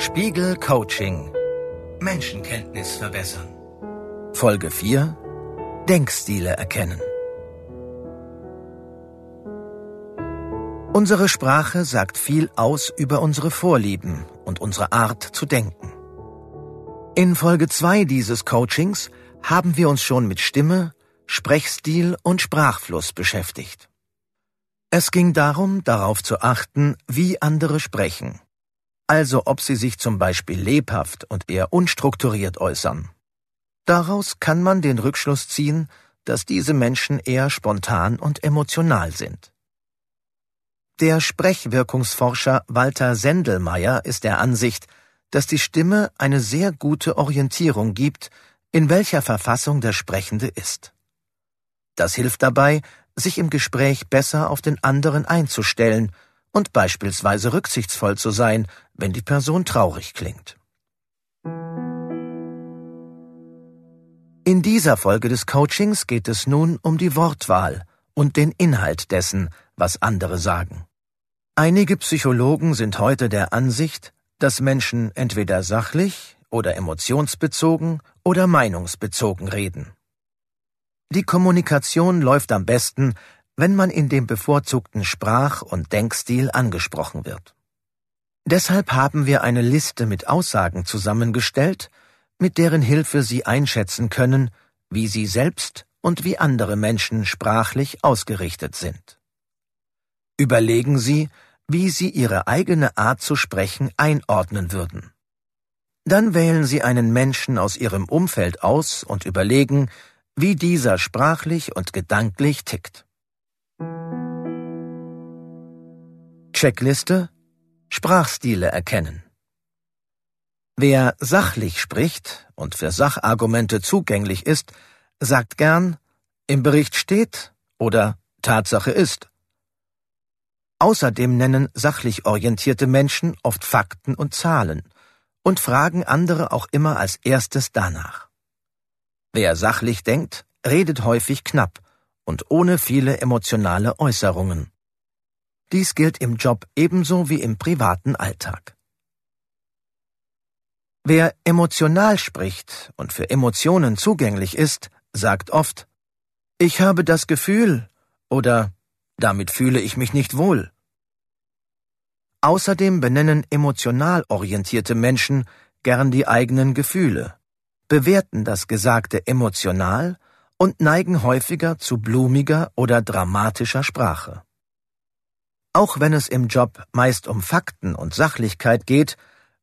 Spiegel Coaching. Menschenkenntnis verbessern. Folge 4. Denkstile erkennen. Unsere Sprache sagt viel aus über unsere Vorlieben und unsere Art zu denken. In Folge 2 dieses Coachings haben wir uns schon mit Stimme, Sprechstil und Sprachfluss beschäftigt. Es ging darum, darauf zu achten, wie andere sprechen, also ob sie sich zum Beispiel lebhaft und eher unstrukturiert äußern. Daraus kann man den Rückschluss ziehen, dass diese Menschen eher spontan und emotional sind. Der Sprechwirkungsforscher Walter Sendelmeier ist der Ansicht, dass die Stimme eine sehr gute Orientierung gibt, in welcher Verfassung der Sprechende ist. Das hilft dabei, sich im Gespräch besser auf den anderen einzustellen und beispielsweise rücksichtsvoll zu sein, wenn die Person traurig klingt. In dieser Folge des Coachings geht es nun um die Wortwahl und den Inhalt dessen, was andere sagen. Einige Psychologen sind heute der Ansicht, dass Menschen entweder sachlich oder emotionsbezogen oder meinungsbezogen reden. Die Kommunikation läuft am besten, wenn man in dem bevorzugten Sprach- und Denkstil angesprochen wird. Deshalb haben wir eine Liste mit Aussagen zusammengestellt, mit deren Hilfe Sie einschätzen können, wie Sie selbst und wie andere Menschen sprachlich ausgerichtet sind. Überlegen Sie, wie Sie Ihre eigene Art zu sprechen einordnen würden. Dann wählen Sie einen Menschen aus Ihrem Umfeld aus und überlegen, wie dieser sprachlich und gedanklich tickt. Checkliste Sprachstile erkennen. Wer sachlich spricht und für Sachargumente zugänglich ist, sagt gern im Bericht steht oder Tatsache ist. Außerdem nennen sachlich orientierte Menschen oft Fakten und Zahlen und fragen andere auch immer als erstes danach. Wer sachlich denkt, redet häufig knapp und ohne viele emotionale Äußerungen. Dies gilt im Job ebenso wie im privaten Alltag. Wer emotional spricht und für Emotionen zugänglich ist, sagt oft Ich habe das Gefühl oder damit fühle ich mich nicht wohl. Außerdem benennen emotional orientierte Menschen gern die eigenen Gefühle bewerten das Gesagte emotional und neigen häufiger zu blumiger oder dramatischer Sprache. Auch wenn es im Job meist um Fakten und Sachlichkeit geht,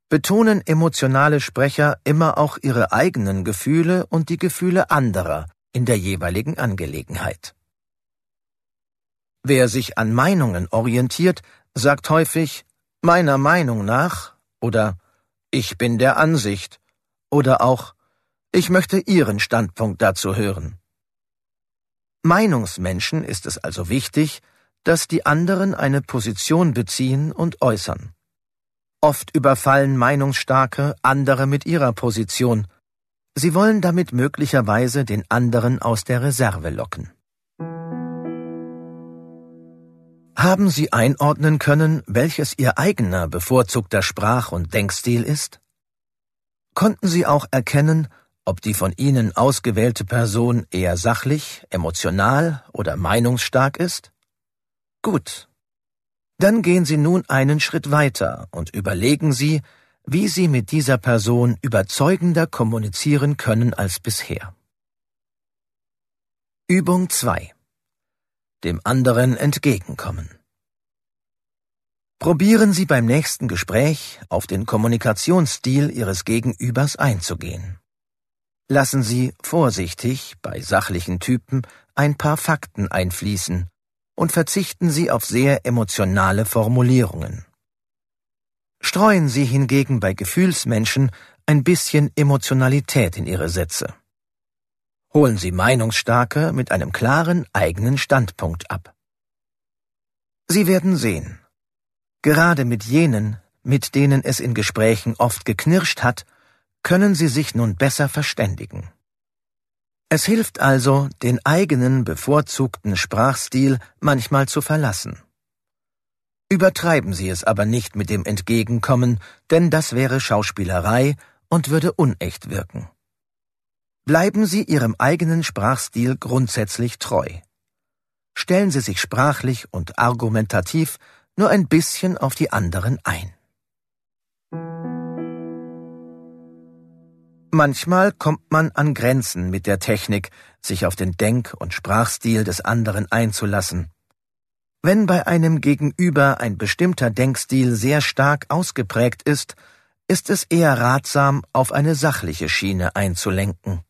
betonen emotionale Sprecher immer auch ihre eigenen Gefühle und die Gefühle anderer in der jeweiligen Angelegenheit. Wer sich an Meinungen orientiert, sagt häufig meiner Meinung nach oder ich bin der Ansicht oder auch ich möchte Ihren Standpunkt dazu hören. Meinungsmenschen ist es also wichtig, dass die anderen eine Position beziehen und äußern. Oft überfallen Meinungsstarke andere mit ihrer Position. Sie wollen damit möglicherweise den anderen aus der Reserve locken. Haben Sie einordnen können, welches Ihr eigener bevorzugter Sprach- und Denkstil ist? Konnten Sie auch erkennen, ob die von Ihnen ausgewählte Person eher sachlich, emotional oder meinungsstark ist? Gut. Dann gehen Sie nun einen Schritt weiter und überlegen Sie, wie Sie mit dieser Person überzeugender kommunizieren können als bisher. Übung 2 Dem anderen entgegenkommen. Probieren Sie beim nächsten Gespräch auf den Kommunikationsstil Ihres Gegenübers einzugehen. Lassen Sie vorsichtig bei sachlichen Typen ein paar Fakten einfließen und verzichten Sie auf sehr emotionale Formulierungen. Streuen Sie hingegen bei Gefühlsmenschen ein bisschen Emotionalität in Ihre Sätze. Holen Sie Meinungsstarke mit einem klaren eigenen Standpunkt ab. Sie werden sehen. Gerade mit jenen, mit denen es in Gesprächen oft geknirscht hat, können sie sich nun besser verständigen. Es hilft also, den eigenen bevorzugten Sprachstil manchmal zu verlassen. Übertreiben Sie es aber nicht mit dem Entgegenkommen, denn das wäre Schauspielerei und würde unecht wirken. Bleiben Sie Ihrem eigenen Sprachstil grundsätzlich treu. Stellen Sie sich sprachlich und argumentativ nur ein bisschen auf die anderen ein. Manchmal kommt man an Grenzen mit der Technik, sich auf den Denk- und Sprachstil des anderen einzulassen. Wenn bei einem Gegenüber ein bestimmter Denkstil sehr stark ausgeprägt ist, ist es eher ratsam, auf eine sachliche Schiene einzulenken.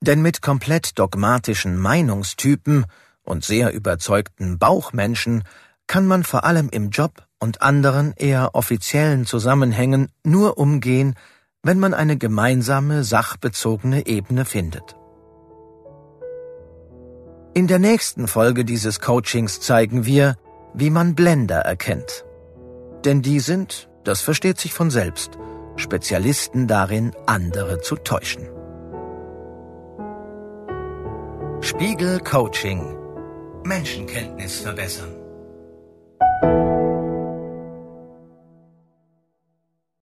Denn mit komplett dogmatischen Meinungstypen und sehr überzeugten Bauchmenschen kann man vor allem im Job und anderen eher offiziellen Zusammenhängen nur umgehen, wenn man eine gemeinsame sachbezogene Ebene findet. In der nächsten Folge dieses Coachings zeigen wir, wie man Blender erkennt. Denn die sind, das versteht sich von selbst, Spezialisten darin, andere zu täuschen. Spiegel Coaching Menschenkenntnis verbessern.